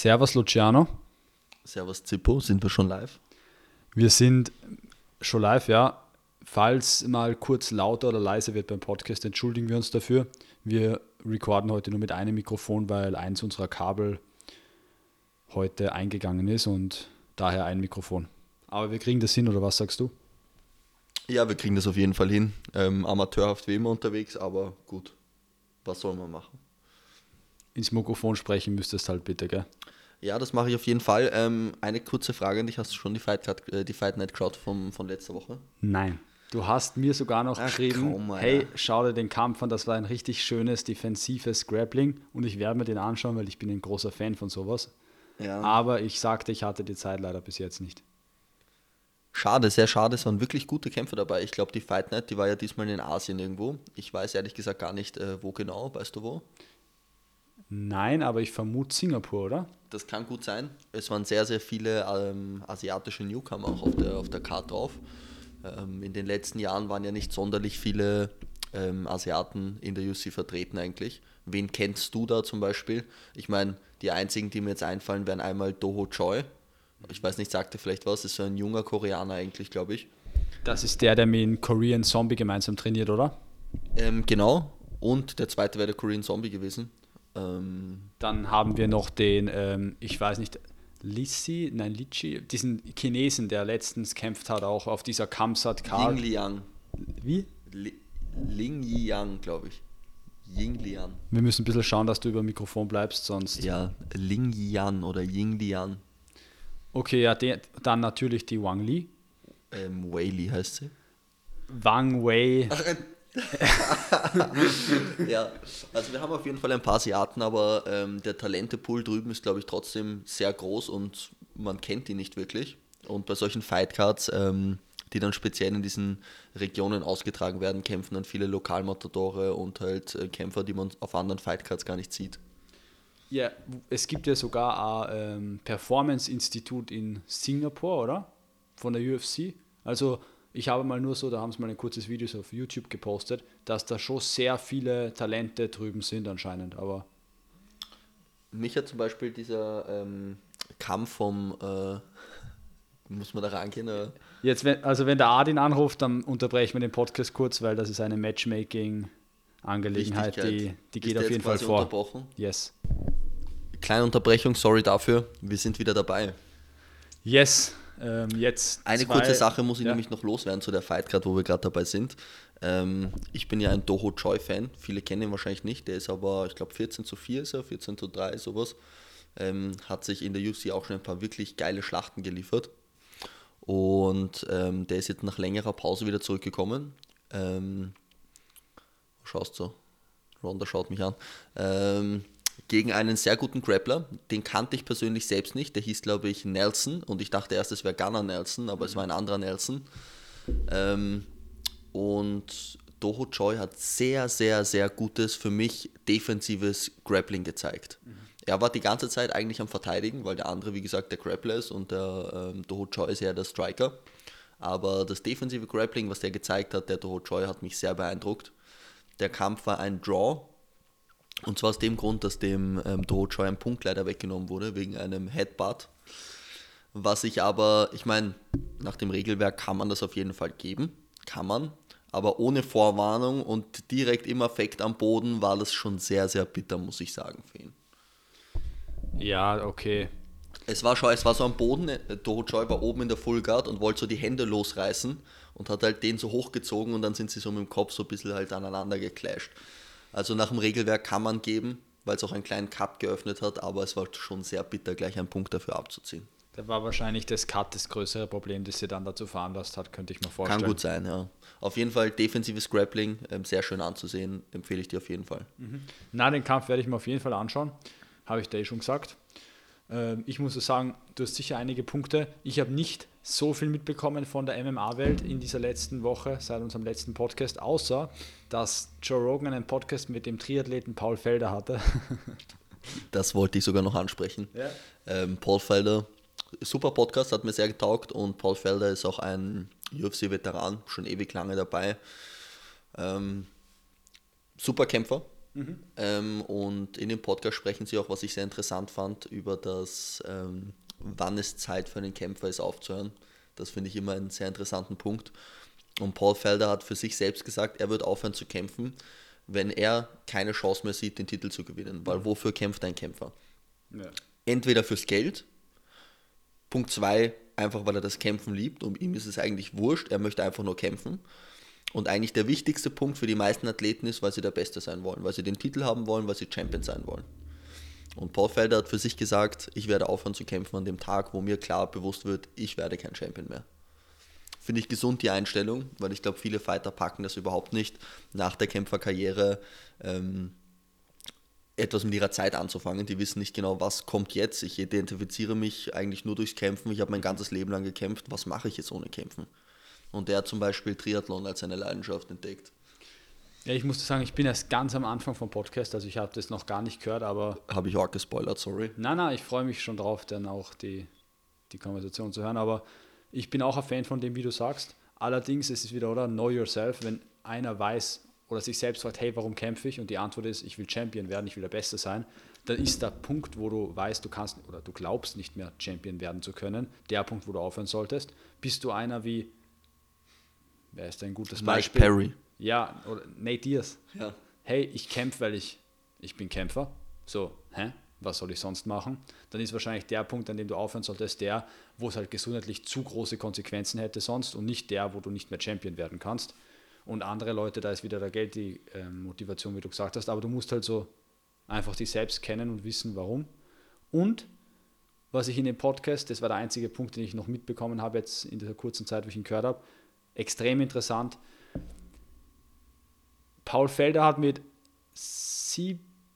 Servus Luciano. Servus Zippo, sind wir schon live? Wir sind schon live, ja. Falls mal kurz lauter oder leiser wird beim Podcast, entschuldigen wir uns dafür. Wir recorden heute nur mit einem Mikrofon, weil eins unserer Kabel heute eingegangen ist und daher ein Mikrofon. Aber wir kriegen das hin, oder was sagst du? Ja, wir kriegen das auf jeden Fall hin. Ähm, amateurhaft wie immer unterwegs, aber gut. Was soll man machen? Ins Mikrofon sprechen müsstest halt bitte, gell? Ja, das mache ich auf jeden Fall. Ähm, eine kurze Frage an dich. Hast du schon die Fight, äh, die Fight Night geschaut vom, von letzter Woche? Nein. Du hast mir sogar noch Ach, geschrieben, komm, hey, schau dir den Kampf an, das war ein richtig schönes defensives Grappling und ich werde mir den anschauen, weil ich bin ein großer Fan von sowas. Ja. Aber ich sagte, ich hatte die Zeit leider bis jetzt nicht. Schade, sehr schade. Es waren wirklich gute Kämpfe dabei. Ich glaube, die Fight Night, die war ja diesmal in Asien irgendwo. Ich weiß ehrlich gesagt gar nicht, äh, wo genau. Weißt du wo? Nein, aber ich vermute Singapur, oder? Das kann gut sein. Es waren sehr, sehr viele ähm, asiatische Newcomer auch auf der, auf der Karte drauf. Ähm, in den letzten Jahren waren ja nicht sonderlich viele ähm, Asiaten in der UC vertreten eigentlich. Wen kennst du da zum Beispiel? Ich meine, die einzigen, die mir jetzt einfallen, wären einmal Doho Choi. Ich weiß nicht, sagte vielleicht was, ist so ein junger Koreaner eigentlich, glaube ich. Das ist der, der mit dem Korean Zombie gemeinsam trainiert, oder? Ähm, genau. Und der zweite wäre der Korean Zombie gewesen. Ähm, Dann haben wir noch den, ähm, ich weiß nicht, Lissi, nein, Lichi, diesen Chinesen, der letztens kämpft hat, auch auf dieser Kamsat Karl. Ling Liang. Wie? Li Ling Yang, glaube ich. Ying Lian. Wir müssen ein bisschen schauen, dass du über Mikrofon bleibst, sonst. Ja, Ling Yan oder Ying Lian. Okay, ja, der, dann natürlich die Wang Li. Ähm, Wei Li heißt sie. Wang Wei. Ja, also wir haben auf jeden Fall ein paar Asiaten, aber ähm, der Talentepool drüben ist, glaube ich, trotzdem sehr groß und man kennt die nicht wirklich. Und bei solchen Fightcards, ähm, die dann speziell in diesen Regionen ausgetragen werden, kämpfen dann viele Lokalmatadore und halt äh, Kämpfer, die man auf anderen Fightcards gar nicht sieht. Ja, es gibt ja sogar ein ähm, Performance-Institut in Singapur, oder? Von der UFC. Also ich habe mal nur so, da haben sie mal ein kurzes Video auf YouTube gepostet, dass da schon sehr viele Talente drüben sind anscheinend, aber. Mich hat zum Beispiel dieser ähm, Kampf vom, äh, muss man da rangehen? Oder? Jetzt, wenn, also wenn der Adin anruft, dann unterbrechen wir den Podcast kurz, weil das ist eine Matchmaking-Angelegenheit, die, die geht auf jeden Fall vor. Yes. Kleine Unterbrechung, sorry dafür, wir sind wieder dabei. Yes, ähm, jetzt Eine zwei, kurze Sache muss ich ja. nämlich noch loswerden zu der Fight Card, wo wir gerade dabei sind. Ähm, ich bin ja ein Doho Choi-Fan. Viele kennen ihn wahrscheinlich nicht. Der ist aber, ich glaube, 14 zu 4 ist er, 14 zu 3, sowas. Ähm, hat sich in der UFC auch schon ein paar wirklich geile Schlachten geliefert. Und ähm, der ist jetzt nach längerer Pause wieder zurückgekommen. Ähm, schaust du? Ronda schaut mich an. Ähm, gegen einen sehr guten Grappler. Den kannte ich persönlich selbst nicht. Der hieß, glaube ich, Nelson. Und ich dachte erst, es wäre Gunnar Nelson, aber es war ein anderer Nelson. Ähm, und Doho Choi hat sehr, sehr, sehr gutes, für mich defensives Grappling gezeigt. Er war die ganze Zeit eigentlich am Verteidigen, weil der andere, wie gesagt, der Grappler ist und der ähm, Doho Choi ist eher der Striker. Aber das defensive Grappling, was der gezeigt hat, der Doho Choi, hat mich sehr beeindruckt. Der Kampf war ein Draw, und zwar aus dem Grund, dass dem ähm, Choi ein Punkt leider weggenommen wurde, wegen einem Headbutt. Was ich aber, ich meine, nach dem Regelwerk kann man das auf jeden Fall geben. Kann man. Aber ohne Vorwarnung und direkt im Affekt am Boden war das schon sehr, sehr bitter, muss ich sagen, für ihn. Ja, okay. Es war, schon, es war so am Boden, Toho Choi war oben in der Full Guard und wollte so die Hände losreißen und hat halt den so hochgezogen und dann sind sie so mit dem Kopf so ein bisschen halt aneinander geclasht. Also nach dem Regelwerk kann man geben, weil es auch einen kleinen Cut geöffnet hat, aber es war schon sehr bitter, gleich einen Punkt dafür abzuziehen. Da war wahrscheinlich das Cut das größere Problem, das sie dann dazu veranlasst hat, könnte ich mir vorstellen. Kann gut sein, ja. Auf jeden Fall defensives Grappling, ähm, sehr schön anzusehen, empfehle ich dir auf jeden Fall. Mhm. Na, den Kampf werde ich mir auf jeden Fall anschauen, habe ich dir eh schon gesagt. Ähm, ich muss sagen, du hast sicher einige Punkte. Ich habe nicht so viel mitbekommen von der MMA-Welt in dieser letzten Woche, seit unserem letzten Podcast, außer dass Joe Rogan einen Podcast mit dem Triathleten Paul Felder hatte. das wollte ich sogar noch ansprechen. Ja. Ähm, Paul Felder, super Podcast, hat mir sehr getaugt und Paul Felder ist auch ein UFC-Veteran, schon ewig lange dabei. Ähm, super Kämpfer, Mhm. Ähm, und in dem Podcast sprechen sie auch, was ich sehr interessant fand, über das, ähm, wann es Zeit für einen Kämpfer ist aufzuhören. Das finde ich immer einen sehr interessanten Punkt. Und Paul Felder hat für sich selbst gesagt, er wird aufhören zu kämpfen, wenn er keine Chance mehr sieht, den Titel zu gewinnen. Weil mhm. wofür kämpft ein Kämpfer? Ja. Entweder fürs Geld, Punkt 2, einfach weil er das Kämpfen liebt und ihm ist es eigentlich wurscht, er möchte einfach nur kämpfen. Und eigentlich der wichtigste Punkt für die meisten Athleten ist, weil sie der Beste sein wollen, weil sie den Titel haben wollen, weil sie Champion sein wollen. Und Paul Felder hat für sich gesagt, ich werde aufhören zu kämpfen an dem Tag, wo mir klar bewusst wird, ich werde kein Champion mehr. Finde ich gesund die Einstellung, weil ich glaube, viele Fighter packen das überhaupt nicht, nach der Kämpferkarriere ähm, etwas mit ihrer Zeit anzufangen. Die wissen nicht genau, was kommt jetzt. Ich identifiziere mich eigentlich nur durchs Kämpfen. Ich habe mein ganzes Leben lang gekämpft. Was mache ich jetzt ohne Kämpfen? Und der hat zum Beispiel Triathlon als seine Leidenschaft entdeckt. Ja, ich muss sagen, ich bin erst ganz am Anfang vom Podcast, also ich habe das noch gar nicht gehört, aber. Habe ich auch gespoilert, sorry. Nein, nein, ich freue mich schon drauf, dann auch die, die Konversation zu hören. Aber ich bin auch ein Fan von dem, wie du sagst. Allerdings ist es wieder, oder? Know yourself, wenn einer weiß oder sich selbst fragt, hey, warum kämpfe ich? Und die Antwort ist, ich will Champion werden, ich will der Beste sein, dann ist der Punkt, wo du weißt, du kannst oder du glaubst nicht mehr Champion werden zu können, der Punkt, wo du aufhören solltest. Bist du einer wie wer ist ein gutes Mike Beispiel? Perry. Ja, oder Nate Diaz. Ja. Hey, ich kämpfe, weil ich, ich bin Kämpfer. So, hä? Was soll ich sonst machen? Dann ist wahrscheinlich der Punkt, an dem du aufhören solltest, der, wo es halt gesundheitlich zu große Konsequenzen hätte sonst und nicht der, wo du nicht mehr Champion werden kannst. Und andere Leute, da ist wieder der Geld die äh, Motivation, wie du gesagt hast, aber du musst halt so einfach dich selbst kennen und wissen, warum. Und was ich in dem Podcast, das war der einzige Punkt, den ich noch mitbekommen habe jetzt in dieser kurzen Zeit, wo ich ihn gehört habe, extrem interessant. Paul Felder hat mit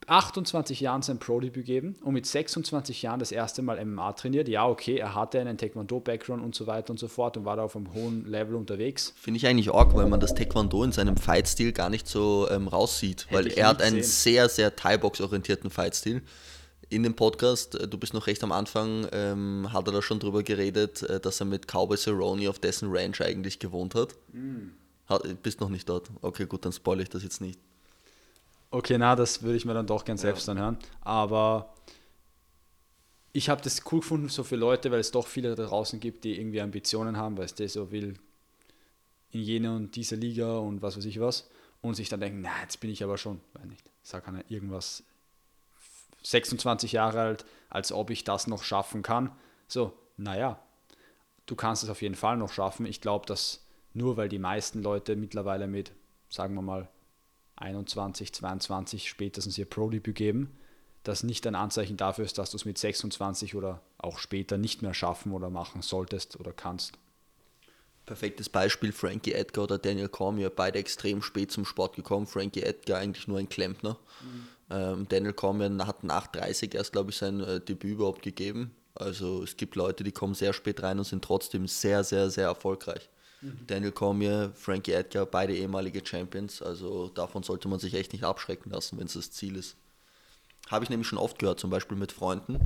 28 Jahren sein Pro-Debüt gegeben und mit 26 Jahren das erste Mal MMA trainiert. Ja, okay, er hatte einen Taekwondo-Background und so weiter und so fort und war da auf einem hohen Level unterwegs. Finde ich eigentlich arg, weil man das Taekwondo in seinem Fight-Stil gar nicht so ähm, raussieht, Hätte weil er hat einen sehr, sehr Thai-Box-orientierten Fight-Stil in dem Podcast, äh, du bist noch recht am Anfang, ähm, hat er da schon drüber geredet, äh, dass er mit Cowboy Cerrone auf dessen Ranch eigentlich gewohnt hat. Mm. hat. Bist noch nicht dort. Okay, gut, dann spoil ich das jetzt nicht. Okay, na, das würde ich mir dann doch gern selbst ja. anhören. Aber ich habe das cool gefunden, so für Leute, weil es doch viele da draußen gibt, die irgendwie Ambitionen haben, weil es der so will in jene und diese Liga und was weiß ich was. Und sich dann denken, na, jetzt bin ich aber schon, weiß nicht, sag einer irgendwas 26 Jahre alt, als ob ich das noch schaffen kann. So, naja, du kannst es auf jeden Fall noch schaffen. Ich glaube, dass nur weil die meisten Leute mittlerweile mit, sagen wir mal, 21, 22 spätestens ihr Pro-Debüt geben, das nicht ein Anzeichen dafür ist, dass du es mit 26 oder auch später nicht mehr schaffen oder machen solltest oder kannst. Perfektes Beispiel, Frankie Edgar oder Daniel Cormier, beide extrem spät zum Sport gekommen. Frankie Edgar eigentlich nur ein Klempner. Mhm. Daniel Cormier hat nach 30 erst, glaube ich, sein äh, Debüt überhaupt gegeben. Also es gibt Leute, die kommen sehr spät rein und sind trotzdem sehr, sehr, sehr erfolgreich. Mhm. Daniel Cormier, Frankie Edgar, beide ehemalige Champions. Also davon sollte man sich echt nicht abschrecken lassen, wenn es das Ziel ist. Habe ich nämlich schon oft gehört, zum Beispiel mit Freunden,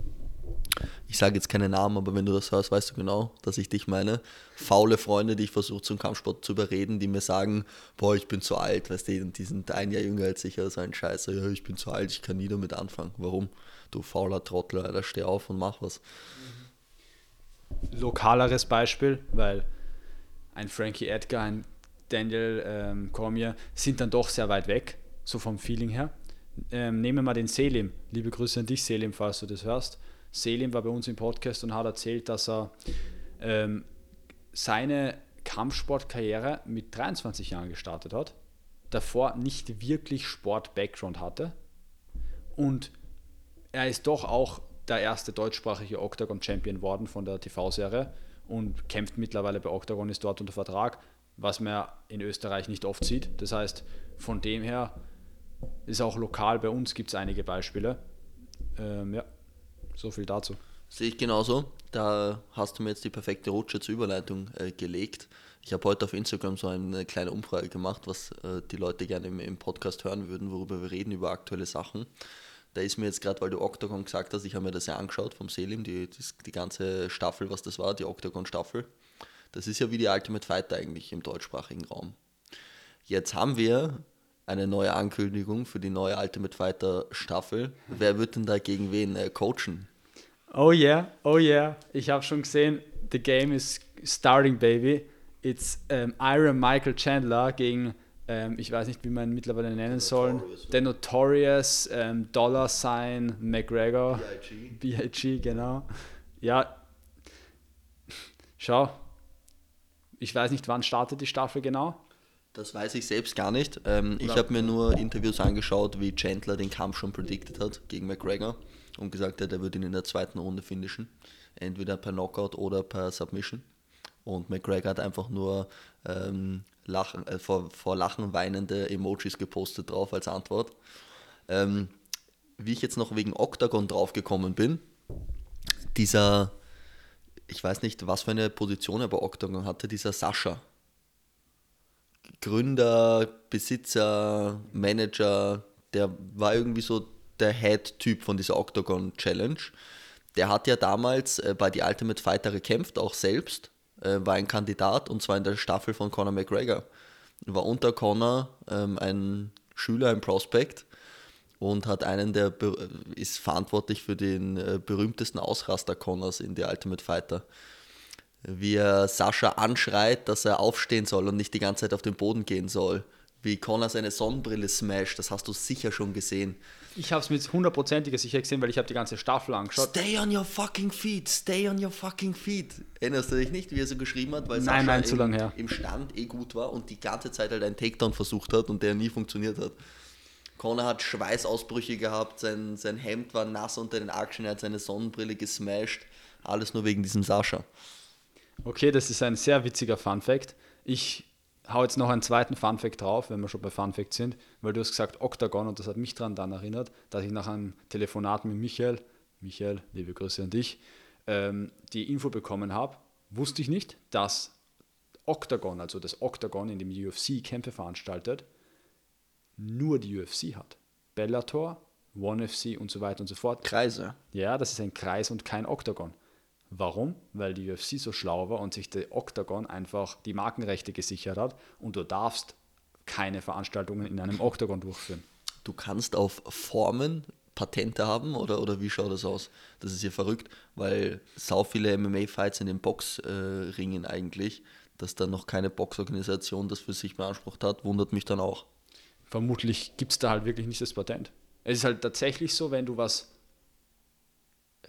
ich sage jetzt keine Namen, aber wenn du das hörst, weißt du genau, dass ich dich meine. Faule Freunde, die ich versuche zum Kampfsport zu überreden, die mir sagen, boah, ich bin zu alt, weißt du, die sind ein Jahr jünger als ich, so ein Scheiße, ja, ich bin zu alt, ich kann nie damit anfangen. Warum? Du fauler Trottel, Alter, steh auf und mach was. Lokaleres Beispiel, weil ein Frankie Edgar, ein Daniel ähm, Cormier sind dann doch sehr weit weg, so vom Feeling her. Ähm, nehmen wir mal den Selim. Liebe Grüße an dich, Selim, falls du das hörst. Selim war bei uns im Podcast und hat erzählt, dass er ähm, seine Kampfsportkarriere mit 23 Jahren gestartet hat, davor nicht wirklich Sport-Background hatte und er ist doch auch der erste deutschsprachige Octagon-Champion worden von der TV-Serie und kämpft mittlerweile bei Octagon, ist dort unter Vertrag, was man in Österreich nicht oft sieht. Das heißt, von dem her ist auch lokal bei uns gibt es einige Beispiele. Ähm, ja. So viel dazu. Sehe ich genauso. Da hast du mir jetzt die perfekte Rutsche zur Überleitung äh, gelegt. Ich habe heute auf Instagram so eine kleine Umfrage gemacht, was äh, die Leute gerne im, im, Podcast hören würden, worüber wir reden, über aktuelle Sachen. Da ist mir jetzt gerade, weil du Octagon gesagt hast, ich habe mir das ja angeschaut vom Selim, die, die, die ganze Staffel, was das war, die Octagon-Staffel. Das ist ja wie die Ultimate Fighter eigentlich im deutschsprachigen Raum. Jetzt haben wir eine neue Ankündigung für die neue Ultimate Fighter Staffel. Wer wird denn da gegen wen äh, coachen? Oh yeah, oh yeah. Ich habe schon gesehen, the game is starting, baby. It's um, Iron Michael Chandler gegen, um, ich weiß nicht, wie man ihn mittlerweile nennen soll, The Notorious um, Dollar Sign McGregor. BIG. BIG, genau. Ja, schau. Ich weiß nicht, wann startet die Staffel genau. Das weiß ich selbst gar nicht. Ähm, ich habe mir nur Interviews angeschaut, wie Chandler den Kampf schon predicted hat gegen McGregor und gesagt hat, er wird ihn in der zweiten Runde finishen. Entweder per Knockout oder per Submission. Und McGregor hat einfach nur ähm, Lachen, äh, vor, vor Lachen weinende Emojis gepostet drauf als Antwort. Ähm, wie ich jetzt noch wegen Octagon draufgekommen bin, dieser, ich weiß nicht, was für eine Position er bei Octagon hatte, dieser Sascha. Gründer, Besitzer, Manager, der war irgendwie so der Head-Typ von dieser Octagon Challenge. Der hat ja damals äh, bei die Ultimate Fighter gekämpft, auch selbst, äh, war ein Kandidat und zwar in der Staffel von Conor McGregor. War unter Conor ähm, ein Schüler, ein Prospect und hat einen der ist verantwortlich für den äh, berühmtesten Ausraster Connors in der Ultimate Fighter wie er Sascha anschreit, dass er aufstehen soll und nicht die ganze Zeit auf den Boden gehen soll. Wie Connor seine Sonnenbrille smasht, das hast du sicher schon gesehen. Ich habe es mit hundertprozentiger Sicherheit gesehen, weil ich habe die ganze Staffel angeschaut. Stay on your fucking feet, stay on your fucking feet. Erinnerst du dich nicht, wie er so geschrieben hat? Weil Nein, nein, zu im, lang her. im Stand eh gut war und die ganze Zeit halt einen Takedown versucht hat und der nie funktioniert hat. Connor hat Schweißausbrüche gehabt, sein, sein Hemd war nass unter den Achseln, er hat seine Sonnenbrille gesmashed. Alles nur wegen diesem Sascha. Okay, das ist ein sehr witziger Fun Fact. Ich hau jetzt noch einen zweiten Fun Fact drauf, wenn wir schon bei Fun Fact sind, weil du hast gesagt Octagon und das hat mich daran dann erinnert, dass ich nach einem Telefonat mit Michael, Michael, liebe Grüße an dich, ähm, die Info bekommen habe. Wusste ich nicht, dass Octagon, also das Octagon, in dem die UFC Kämpfe veranstaltet, nur die UFC hat. Bellator, One FC und so weiter und so fort. Kreise. Ja, das ist ein Kreis und kein Oktagon. Warum? Weil die UFC so schlau war und sich der Oktagon einfach die Markenrechte gesichert hat und du darfst keine Veranstaltungen in einem Oktagon durchführen. Du kannst auf Formen Patente haben oder, oder wie schaut das aus? Das ist ja verrückt, weil sau viele MMA-Fights in den Boxringen äh, eigentlich, dass da noch keine Boxorganisation das für sich beansprucht hat, wundert mich dann auch. Vermutlich gibt es da halt wirklich nicht das Patent. Es ist halt tatsächlich so, wenn du was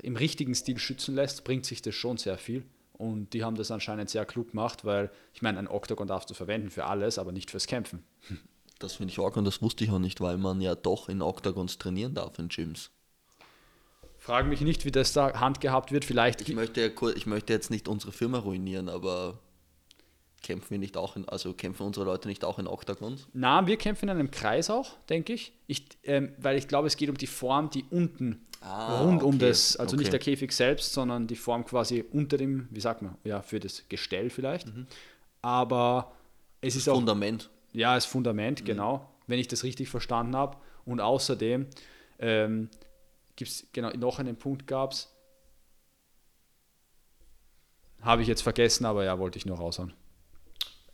im richtigen Stil schützen lässt, bringt sich das schon sehr viel. Und die haben das anscheinend sehr klug gemacht, weil ich meine, ein Oktagon darfst du verwenden für alles, aber nicht fürs Kämpfen. Das finde ich auch und das wusste ich auch nicht, weil man ja doch in Oktagons trainieren darf in Gyms. Frage mich nicht, wie das da handgehabt wird. Vielleicht Ich möchte, ja ich möchte jetzt nicht unsere Firma ruinieren, aber kämpfen wir nicht auch in, also kämpfen unsere Leute nicht auch in Oktagons? Na, wir kämpfen in einem Kreis auch, denke ich. ich ähm, weil ich glaube, es geht um die Form, die unten Ah, rund um okay, das, also nicht okay. der Käfig selbst, sondern die Form quasi unter dem, wie sagt man, ja, für das Gestell vielleicht. Aber es ist auch, Fundament. ja, das Fundament, genau, wenn ich das richtig verstanden habe. Und außerdem ähm, gibt es, genau, noch einen Punkt gab es, habe ich jetzt vergessen, aber ja, wollte ich noch raushauen.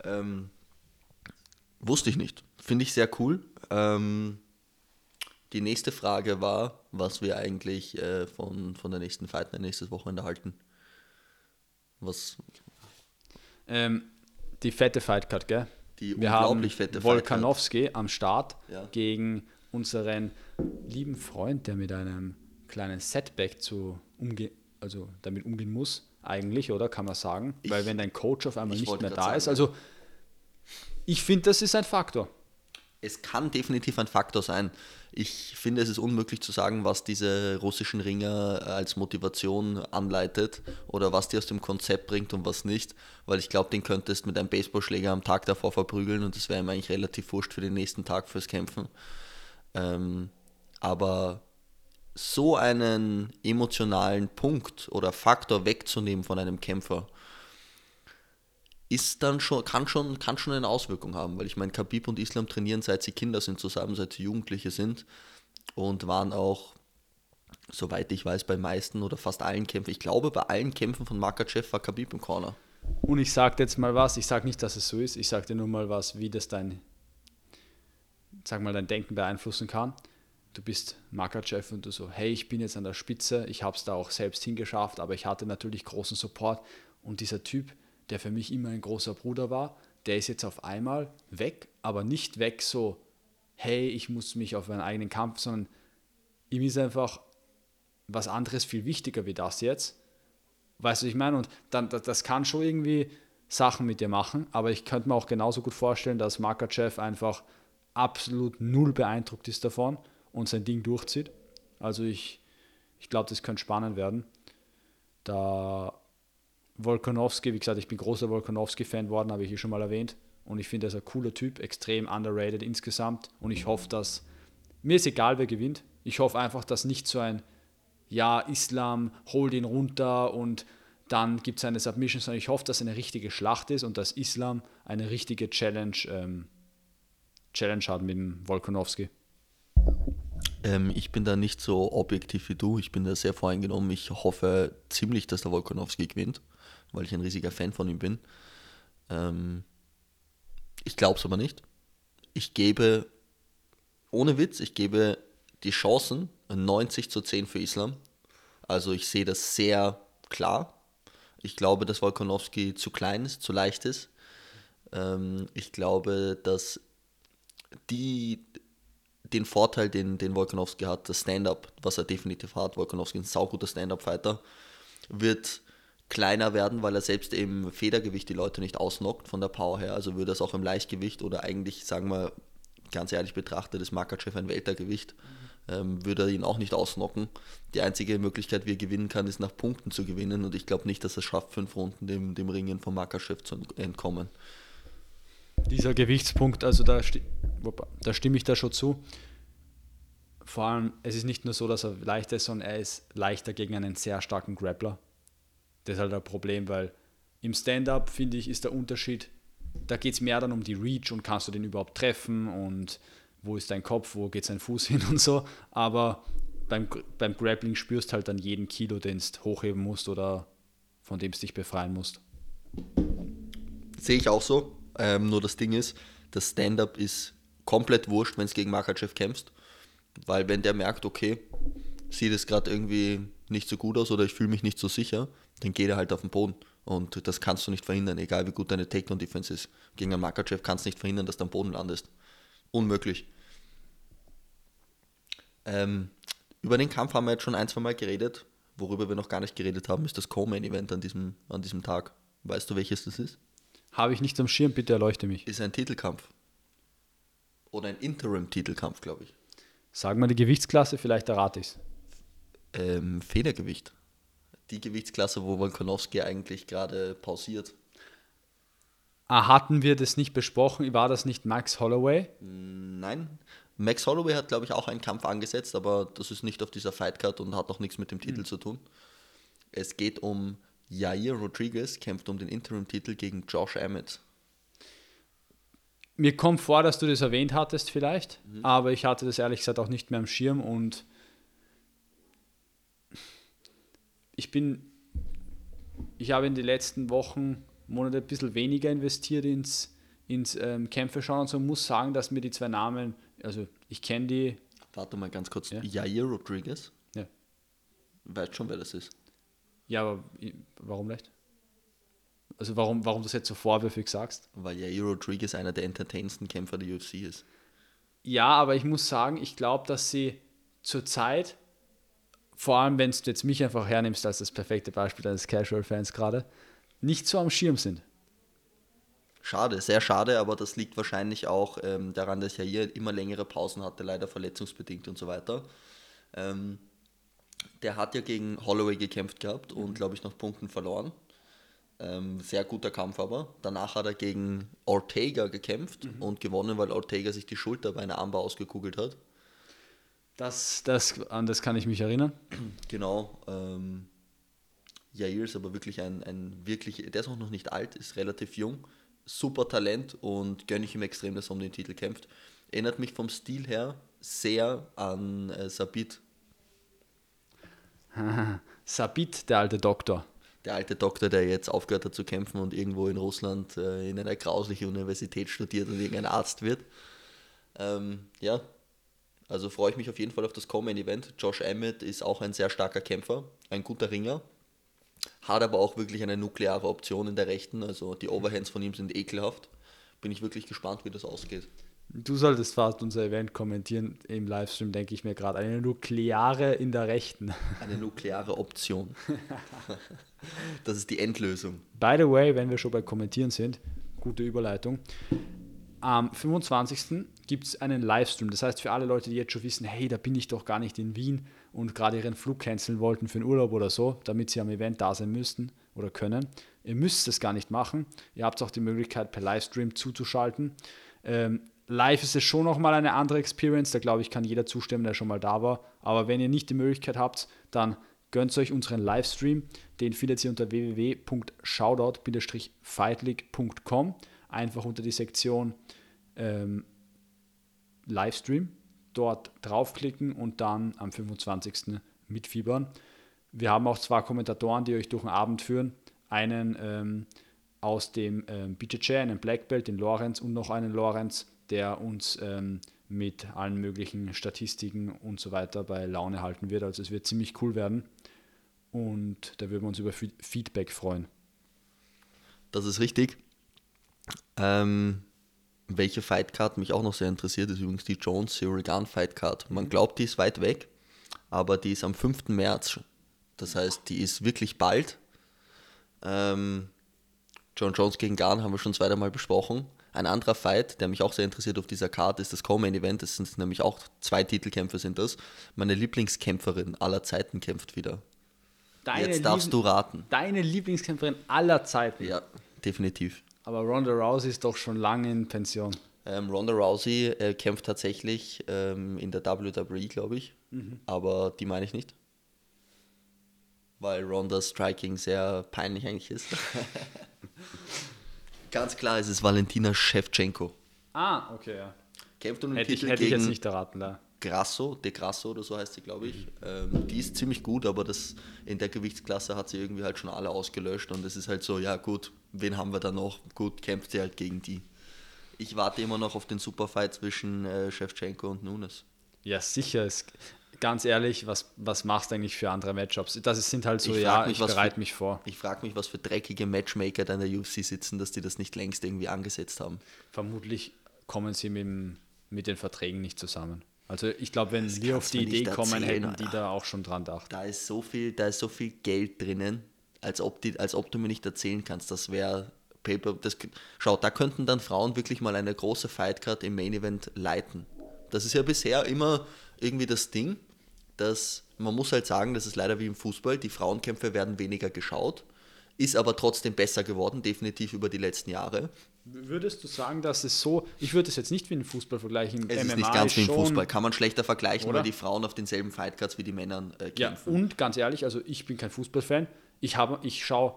Ähm, wusste ich nicht. Finde ich sehr cool. Ähm, die nächste Frage war, was wir eigentlich äh, von, von der nächsten Fight Night nächstes Wochenende halten. Was Ähm, die fette Fightcard, gell? Die Wir haben unglaublich fette Volkanowski am Start Ja. gegen unseren lieben Freund, der mit einem kleinen Setback zu umge also damit umgehen muss, eigentlich, oder kann man sagen? Weil wenn dein Coach auf einmal ich nicht mehr da ist, sagen, also ich finde, das ist ein Faktor. Es kann definitiv ein Faktor sein. Ich finde, es ist unmöglich zu sagen, was diese russischen Ringer äh, als Motivation anleitet oder was die aus dem Konzept bringt und was nicht, weil ich glaube, den könntest mit einem Baseballschläger am Tag davor verprügeln und das wäre ihm eigentlich relativ wurscht für den nächsten Tag fürs Kämpfen. Ähm, aber so einen emotionalen Punkt oder Faktor wegzunehmen von einem Kämpfer, ist dann schon, kann schon, kann schon eine Auswirkung haben, weil ich meine, Khabib und Islam trainieren seit sie Kinder sind zusammen, seit sie Jugendliche sind und waren auch, soweit ich weiß, bei meisten oder fast allen Kämpfen, ich glaube, bei allen Kämpfen von Makachev war Khabib im Corner. Und ich sage jetzt mal was, ich sage nicht, dass es so ist, ich sage dir nur mal was, wie das dein sag mal, dein Denken beeinflussen kann. Du bist Makachev und du so, hey, ich bin jetzt an der Spitze, ich habe es da auch selbst hingeschafft, aber ich hatte natürlich großen Support. Und dieser Typ, der für mich immer ein großer Bruder war, der ist jetzt auf einmal weg, aber nicht weg so, hey, ich muss mich auf meinen eigenen Kampf, sondern ihm ist einfach was anderes viel wichtiger wie das jetzt. Weißt du, ich meine? Und dann, das kann schon irgendwie Sachen mit dir machen, aber ich könnte mir auch genauso gut vorstellen, dass Makachev einfach absolut null beeindruckt ist davon und sein Ding durchzieht. Also ich, ich glaube, das könnte spannend werden. Da Volkanovski, wie gesagt, ich bin großer Volkanovski-Fan worden, habe ich hier schon mal erwähnt. Und ich finde, er ist ein cooler Typ, extrem underrated insgesamt. Und ich hoffe, dass, mir ist egal, wer gewinnt. Ich hoffe einfach, dass nicht so ein, ja, Islam, hol den runter und dann gibt es eine Submission, sondern ich hoffe, dass eine richtige Schlacht ist und dass Islam eine richtige Challenge, ähm, Challenge hat mit dem Volkanovski. Ähm, ich bin da nicht so objektiv wie du. Ich bin da sehr voreingenommen. Ich hoffe ziemlich, dass der Volkanovski gewinnt, weil ich ein riesiger Fan von ihm bin. Ähm, ich glaube es aber nicht. Ich gebe, ohne Witz, ich gebe die Chancen 90 zu 10 für Islam. Also ich sehe das sehr klar. Ich glaube, dass Volkanovski zu klein ist, zu leicht ist. Ähm, ich glaube, dass die den Vorteil, den, den Volkanovski hat, das Stand-up, was er definitiv hat, Volkanovski ist ein sauguter Stand-up-Fighter, wird kleiner werden, weil er selbst im Federgewicht die Leute nicht ausnockt von der Power her. Also würde es auch im Leichtgewicht oder eigentlich, sagen wir, ganz ehrlich betrachtet, ist Makachev ein Weltergewicht, ähm, würde er ihn auch nicht ausnocken. Die einzige Möglichkeit, wie er gewinnen kann, ist nach Punkten zu gewinnen und ich glaube nicht, dass er schafft, fünf Runden dem, dem Ringen von Makachev zu entkommen. Dieser Gewichtspunkt, also da, da stimme ich da schon zu. Vor allem, es ist nicht nur so, dass er leichter ist, sondern er ist leichter gegen einen sehr starken Grappler. Das ist halt ein Problem, weil im Stand-up, finde ich, ist der Unterschied, da geht es mehr dann um die Reach und kannst du den überhaupt treffen und wo ist dein Kopf, wo geht sein Fuß hin und so. Aber beim, beim Grappling spürst halt dann jeden Kilo, den du hochheben musst oder von dem du dich befreien musst. Sehe ich auch so. Ähm, nur das Ding ist, das Stand-up ist komplett wurscht, wenn es gegen Makachev kämpfst. Weil wenn der merkt, okay, sieht es gerade irgendwie nicht so gut aus oder ich fühle mich nicht so sicher, dann geht er halt auf den Boden. Und das kannst du nicht verhindern, egal wie gut deine Takedown-Defense ist. Gegen einen Makachev kannst du nicht verhindern, dass du am Boden landest. Unmöglich. Ähm, über den Kampf haben wir jetzt schon ein, zwei Mal geredet. Worüber wir noch gar nicht geredet haben, ist das Co-Main-Event an diesem, an diesem Tag. Weißt du, welches das ist? Habe ich nicht am Schirm, bitte erleuchte mich. Ist ein Titelkampf. Oder ein Interim-Titelkampf, glaube ich. Sag mal die Gewichtsklasse, vielleicht errate ich es. Ähm, Federgewicht. Die Gewichtsklasse, wo Volkanovski eigentlich gerade pausiert. Ah, hatten wir das nicht besprochen? War das nicht Max Holloway? Nein. Max Holloway hat, glaube ich, auch einen Kampf angesetzt, aber das ist nicht auf dieser Fightcard und hat noch nichts mit dem Titel mhm. zu tun. Es geht um Jair Rodriguez, kämpft um den Interim-Titel gegen Josh Emmett. Mir kommt vor, dass du das erwähnt hattest vielleicht, mhm. aber ich hatte das ehrlich gesagt auch nicht mehr am Schirm und ich bin, ich habe in den letzten Wochen, Monate ein bisschen weniger investiert ins, ins ähm, Kämpfe schauen und so muss sagen, dass mir die zwei Namen, also ich kenne die. Warte mal ganz kurz, ja? Jair Rodriguez? Ja. Weißt schon, wer das ist? Ja, aber warum nicht? Also warum, warum du das jetzt so vorwürfig sagst? Weil ja Rodriguez einer der entertainendsten Kämpfer der UFC ist. Ja, aber ich muss sagen, ich glaube, dass sie zurzeit, vor allem wenn du jetzt mich einfach hernimmst als das perfekte Beispiel eines Casual-Fans gerade, nicht so am Schirm sind. Schade, sehr schade, aber das liegt wahrscheinlich auch ähm, daran, dass er hier immer längere Pausen hatte, leider verletzungsbedingt und so weiter. Ähm, der hat ja gegen Holloway gekämpft gehabt und, glaube ich, noch Punkten verloren. Ähm, sehr guter Kampf aber. Danach hat er gegen Ortega gekämpft mhm. und gewonnen, weil Ortega sich die Schulter bei einer Armbar ausgekugelt hat. Das, das, an das kann ich mich erinnern. Genau. Ähm, Jair ist aber wirklich ein, ein wirklich, der ist auch noch nicht alt, ist relativ jung, super Talent und gönne ich ihm extrem, dass er um den Titel kämpft. Erinnert mich vom Stil her sehr an äh, Sabit. Sabit, der alte Doktor der alte Doktor, der jetzt aufgehört hat zu kämpfen und irgendwo in Russland äh, in einer grauslichen Universität studiert und irgendein Arzt wird. Ähm, ja, also freue ich mich auf jeden Fall auf das Common Event. Josh Emmett ist auch ein sehr starker Kämpfer, ein guter Ringer. Hat aber auch wirklich eine nukleare Option in der Rechten. Also die Overhands von ihm sind ekelhaft. Bin ich wirklich gespannt, wie das ausgeht. Du solltest fast unser Event kommentieren im Livestream, denke ich mir gerade. Eine nukleare in der Rechten. Eine nukleare Option. das ist die Endlösung. By the way, wenn wir schon bei Kommentieren sind, gute Überleitung. Am 25. gibt es einen Livestream. Das heißt, für alle Leute, die jetzt schon wissen, hey, da bin ich doch gar nicht in Wien und gerade ihren Flug canceln wollten für einen Urlaub oder so, damit sie am Event da sein müssten oder können. Ihr müsst es gar nicht machen. Ihr habt auch die Möglichkeit, per Livestream zuzuschalten. Ähm, live ist es schon nochmal eine andere Experience. Da glaube ich, kann jeder zustimmen, der schon mal da war. Aber wenn ihr nicht die Möglichkeit habt, dann gönnt euch unseren Livestream. Den findet ihr unter www.shoutout-fightleague.com. Einfach unter die Sektion ähm, Livestream. Dort draufklicken und dann am 25. mitfiebern. Wir haben auch zwei Kommentatoren, die euch durch den Abend führen. Einen ähm, aus dem ähm, BJJ, einen Black Belt, den Lorenz und noch einen Lorenz, der uns ähm, mit allen möglichen Statistiken und so weiter bei Laune halten wird. Also es wird ziemlich cool werden und da würden wir uns über Feedback freuen. Das ist richtig. Ähm, welche Fightcard mich auch noch sehr interessiert, ist übrigens die Jones Cyril Gunn Fightcard. Man mhm. glaubt, die ist weit weg, aber die ist am 5. März. Das heißt, die ist wirklich bald. Ähm, John Jones gegen Gunn haben wir schon zweimal besprochen. Ein anderer Fight, der mich auch sehr interessiert auf dieser Karte, ist das Co-Main Event. Das sind nämlich auch zwei Titelkämpfe sind das. Meine Lieblingskämpferin aller Zeiten kämpft wieder. Deine Jetzt darfst Lieb du raten. Deine Lieblingskämpferin aller Zeiten. Ja, definitiv. Aber Ronda Rousey ist doch schon lange in Pension. Ähm, Ronda Rousey äh, kämpft tatsächlich ähm, in der WWE, glaube ich. Mhm. Aber die meine ich nicht. Weil Rondas Striking sehr peinlich eigentlich ist. Ganz klar ist es Valentina Shevchenko. Ah, okay, ja. Kämpft um den hätte Titel ich, hätte gegen ich jetzt nicht erraten, da. Grasso, De Grasso oder so heißt sie, glaube ich. Ähm, die ist ziemlich gut, aber das, in der Gewichtsklasse hat sie irgendwie halt schon alle ausgelöscht und es ist halt so, ja gut, wen haben wir da noch? Gut, kämpft sie halt gegen die. Ich warte immer noch auf den Superfight zwischen äh, Shevchenko und Nunes. Ja, sicher. Es, ganz ehrlich, was, was machst du eigentlich für andere Matchups? Das sind halt so, ich ja, mich, ich bereite mich vor. Ich frage mich, was für dreckige Matchmaker da in der UFC sitzen, dass die das nicht längst irgendwie angesetzt haben. Vermutlich kommen sie mit, mit den Verträgen nicht zusammen. Also ich glaube, wenn das wir auf die Idee kommen, hätten die da auch schon dran gedacht. Da ist so viel, da ist so viel Geld drinnen, als ob, die, als ob du mir nicht erzählen kannst, das wäre Paper. Das, schau, da könnten dann Frauen wirklich mal eine große Fightcard im Main Event leiten. Das ist ja bisher immer irgendwie das Ding, dass man muss halt sagen, das ist leider wie im Fußball, die Frauenkämpfe werden weniger geschaut, ist aber trotzdem besser geworden, definitiv über die letzten Jahre. Würdest du sagen, dass es so, ich würde es jetzt nicht wie im Fußball vergleichen, es MMA ist nicht ganz wie im Fußball, kann man schlechter vergleichen, oder? weil die Frauen auf denselben Fightcards wie die Männer äh, kämpfen. Ja, und ganz ehrlich, also ich bin kein Fußballfan, ich, habe, ich schaue,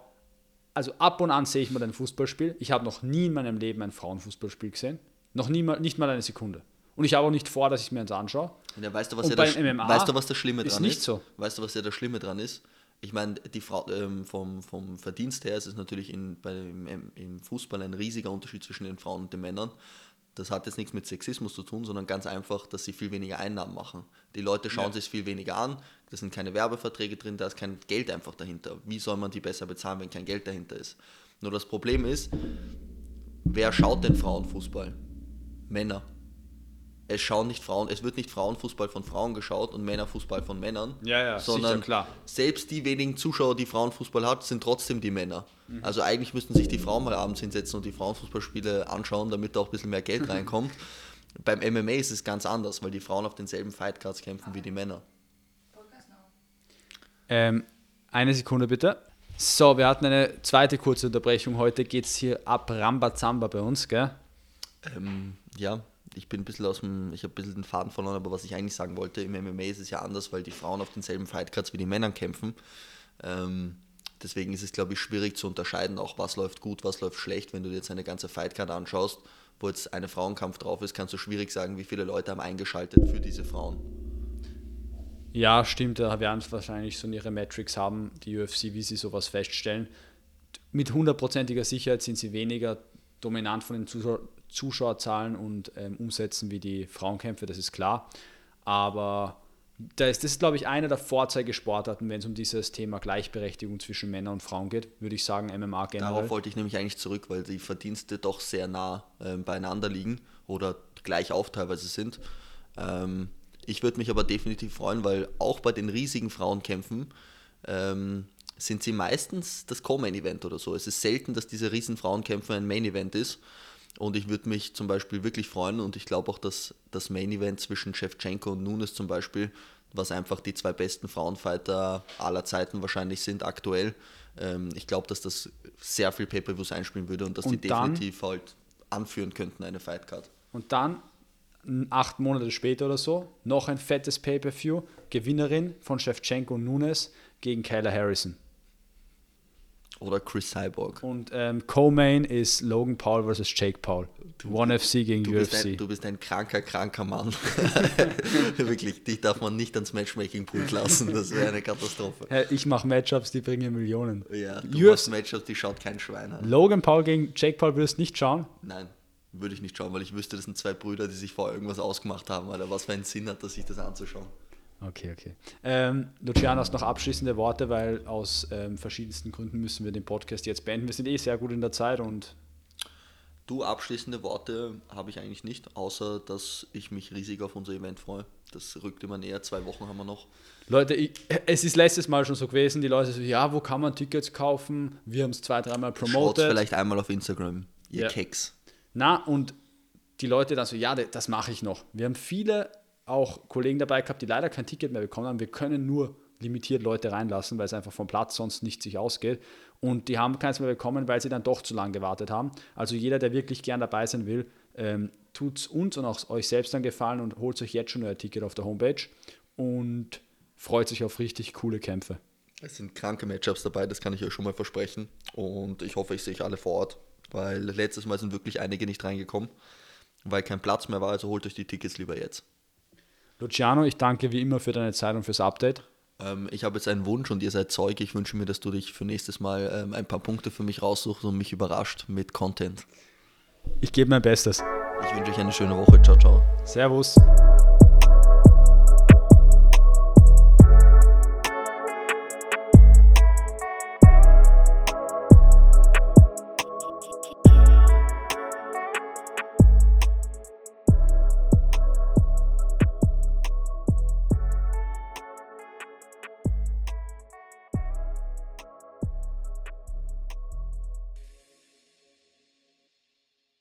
also ab und an sehe ich mal ein Fußballspiel, ich habe noch nie in meinem Leben ein Frauenfußballspiel gesehen, noch nie mal, nicht mal eine Sekunde. Und ich habe auch nicht vor, dass ich mir eins anschaue. Ja, weißt, du, was ja das, MMA weißt du, was das Schlimme dran ist? Nicht so. Weißt du, was ja das Schlimme dran ist? Ich meine, die Frau, ähm, vom, vom Verdienst her ist es natürlich in, bei, im, im Fußball ein riesiger Unterschied zwischen den Frauen und den Männern. Das hat jetzt nichts mit Sexismus zu tun, sondern ganz einfach, dass sie viel weniger Einnahmen machen. Die Leute schauen ja. sich viel weniger an, da sind keine Werbeverträge drin, da ist kein Geld einfach dahinter. Wie soll man die besser bezahlen, wenn kein Geld dahinter ist? Nur das Problem ist, wer schaut denn Frauenfußball? Männer es schauen nicht Frauen, es wird nicht Frauenfußball von Frauen geschaut und Männerfußball von Männern. Ja, ja, sondern sicher, klar. selbst die wenigen Zuschauer, die Frauenfußball hat, sind trotzdem die Männer. Mhm. Also eigentlich müssten sich die Frauen mal abends hinsetzen und die Frauenfußballspiele anschauen, damit da auch ein bisschen mehr Geld reinkommt. Beim MMA ist es ganz anders, weil die Frauen auf denselben Fightcards kämpfen wie die Männer. Ähm, eine Sekunde bitte. So, wir hatten eine zweite kurze Unterbrechung. Heute geht es hier ab Rambazamba bei uns, gell? Ähm, ja, ich bin ein bisschen aus dem, ich habe ein bisschen den Faden verloren, aber was ich eigentlich sagen wollte, im MMA ist es ja anders, weil die Frauen auf denselben Fightcards wie die Männer kämpfen. Ähm, deswegen ist es, glaube ich, schwierig zu unterscheiden, auch was läuft gut, was läuft schlecht. Wenn du dir jetzt eine ganze Fightcard anschaust, wo jetzt eine Frauenkampf drauf ist, kannst du schwierig sagen, wie viele Leute haben eingeschaltet für diese Frauen. Ja, stimmt, da werden wahrscheinlich so ihre Metrics haben, die UFC, wie sie sowas feststellen. Mit hundertprozentiger Sicherheit sind sie weniger dominant von den Zuschauerzahlen und ähm, Umsätzen wie die Frauenkämpfe, das ist klar. Aber das, das ist, glaube ich, einer der Vorzeigesportarten, wenn es um dieses Thema Gleichberechtigung zwischen Männern und Frauen geht, würde ich sagen, MMA generell. Darauf wollte ich nämlich eigentlich zurück, weil die Verdienste doch sehr nah äh, beieinander liegen oder gleich auf teilweise sind. Ähm, ich würde mich aber definitiv freuen, weil auch bei den riesigen Frauenkämpfen ähm, sind sie meistens das Co-Main-Event oder so. Es ist selten, dass diese riesen Frauenkämpfe ein Main-Event ist. Und ich würde mich zum Beispiel wirklich freuen und ich glaube auch, dass das Main Event zwischen Shevchenko und Nunes zum Beispiel, was einfach die zwei besten Frauenfighter aller Zeiten wahrscheinlich sind aktuell, ähm, ich glaube, dass das sehr viel Pay-Per-Views einspielen würde und dass und die dann, definitiv halt anführen könnten, eine Fightcard. Und dann acht Monate später oder so, noch ein fettes Pay-Per-View, Gewinnerin von Shevchenko und Nunes gegen Kayla Harrison. Oder Chris Cyborg. Und ähm, Co-Main ist Logan Paul versus Jake Paul. Du, One FC gegen du UFC. Bist ein, du bist ein kranker, kranker Mann. Wirklich, dich darf man nicht ans Matchmaking-Pult lassen. Das wäre eine Katastrophe. Ich mache Matchups, die bringen Millionen. Ja, du UFC, machst Matchups, die schaut kein Schwein an. Logan Paul gegen Jake Paul würdest du nicht schauen? Nein, würde ich nicht schauen, weil ich wüsste, das sind zwei Brüder, die sich vorher irgendwas ausgemacht haben. Oder was für einen Sinn hat das, sich das anzuschauen? Okay, okay. Ähm, Luciano, hast noch abschließende Worte, weil aus ähm, verschiedensten Gründen müssen wir den Podcast jetzt beenden. Wir sind eh sehr gut in der Zeit und. Du, abschließende Worte habe ich eigentlich nicht, außer dass ich mich riesig auf unser Event freue. Das rückt immer näher, zwei Wochen haben wir noch. Leute, ich, es ist letztes Mal schon so gewesen, die Leute so, ja, wo kann man Tickets kaufen? Wir haben es zwei, dreimal promotet. Schaut vielleicht einmal auf Instagram, ihr ja. Keks. Na, und die Leute dann so, ja, das mache ich noch. Wir haben viele auch Kollegen dabei gehabt, die leider kein Ticket mehr bekommen haben. Wir können nur limitiert Leute reinlassen, weil es einfach vom Platz sonst nicht sich ausgeht. Und die haben keins mehr bekommen, weil sie dann doch zu lange gewartet haben. Also jeder, der wirklich gern dabei sein will, ähm, tut uns und auch euch selbst dann gefallen und holt euch jetzt schon euer Ticket auf der Homepage und freut sich auf richtig coole Kämpfe. Es sind kranke Matchups dabei, das kann ich euch schon mal versprechen. Und ich hoffe, ich sehe euch alle vor Ort, weil letztes Mal sind wirklich einige nicht reingekommen, weil kein Platz mehr war. Also holt euch die Tickets lieber jetzt. Luciano, ich danke wie immer für deine Zeit und fürs Update. Ähm, ich habe jetzt einen Wunsch und ihr seid Zeuge. Ich wünsche mir, dass du dich für nächstes Mal ähm, ein paar Punkte für mich raussuchst und mich überrascht mit Content. Ich gebe mein Bestes. Ich wünsche euch eine schöne Woche. Ciao, ciao. Servus.